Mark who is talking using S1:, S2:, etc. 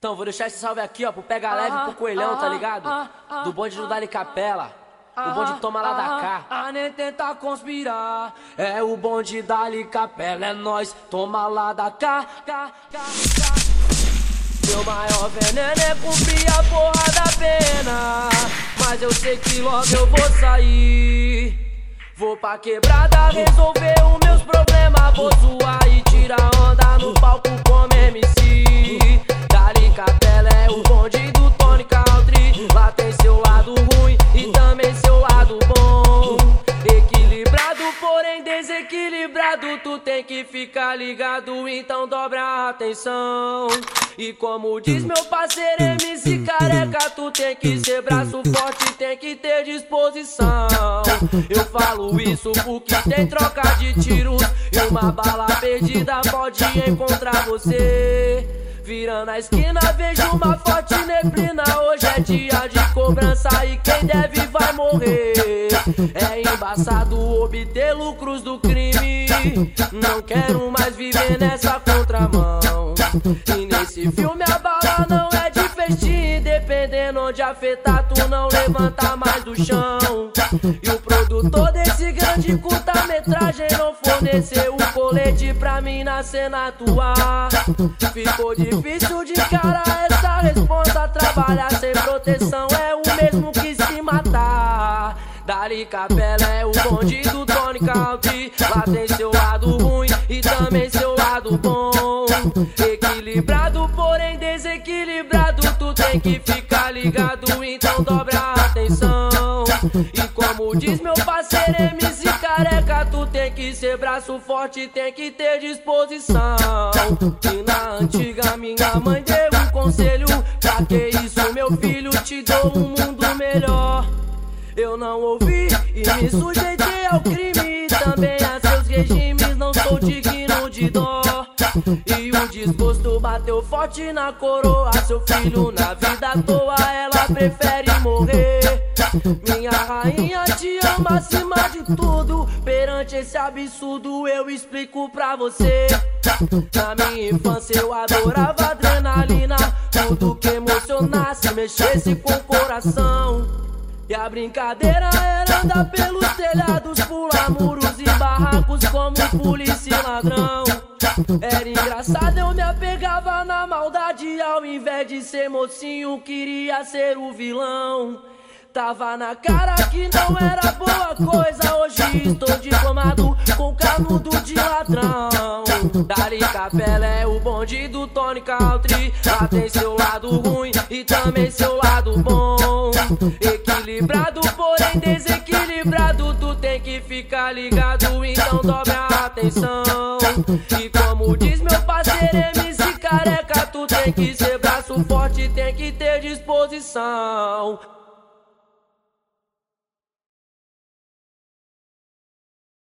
S1: Então, vou deixar esse salve aqui, ó, pro Pega Leve e pro Coelhão, tá ligado? Do bonde do Dali Capela. O bonde toma lá da cá.
S2: A nem tenta conspirar.
S1: É o bonde Dali Capela, é nós, toma lá da cá. cá, cá, cá. Meu maior veneno é cumprir a porra da pena. Mas eu sei que logo eu vou sair. Vou pra quebrada resolver os meus problemas. Vou zoar porém desequilibrado. Tu tem que ficar ligado, então dobra a atenção. E como diz meu parceiro MC Careca, tu tem que ser braço forte, tem que ter disposição. Eu falo isso porque tem troca de tiros e uma bala perdida pode encontrar você. Virando a esquina, vejo uma forte neblina. Hoje é dia de cobrança e quem deve vai morrer. É embaçado obter lucros do crime. Não quero mais viver nessa contramão. E nesse filme a bala não é de festim. Dependendo onde afetar, tu não levanta mais do chão. E o produtor desse grande curta-metragem não forneceu o colete pra mim na cena atuar. Ficou difícil de cara essa resposta. Trabalhar sem proteção é Dali Capela é o bonde do Tony Country. Lá tem seu lado ruim e também seu lado bom. Equilibrado, porém desequilibrado. Tu tem que ficar ligado, então dobra a atenção. E como diz meu parceiro MC Careca, tu tem que ser braço forte, tem que ter disposição. E na antiga minha mãe deu um conselho: pra que isso, meu filho, te dou um mundo melhor. Eu não ouvi e me sujeitei ao crime. Também a seus regimes, não sou digno de dó. E o desgosto bateu forte na coroa. Seu filho na vida à toa, ela prefere morrer. Minha rainha te ama acima de tudo. Perante esse absurdo, eu explico pra você. Na minha infância eu adorava adrenalina. Tudo que emocionasse, mexesse com o coração. E a brincadeira era andar pelos telhados, pular muros e barracos como polícia e ladrão. Era engraçado, eu me apegava na maldade, ao invés de ser mocinho, queria ser o vilão. Tava na cara que não era boa coisa, hoje estou diplomado com canudo de ladrão. Capela é o bonde do Tony Country, lá tem seu lado ruim e também seu lado bom. Equilibrado, porém desequilibrado. Tu tem que ficar ligado, então dobra a atenção. E como diz meu parceiro MC Careca, tu tem que ser braço forte, tem que ter disposição.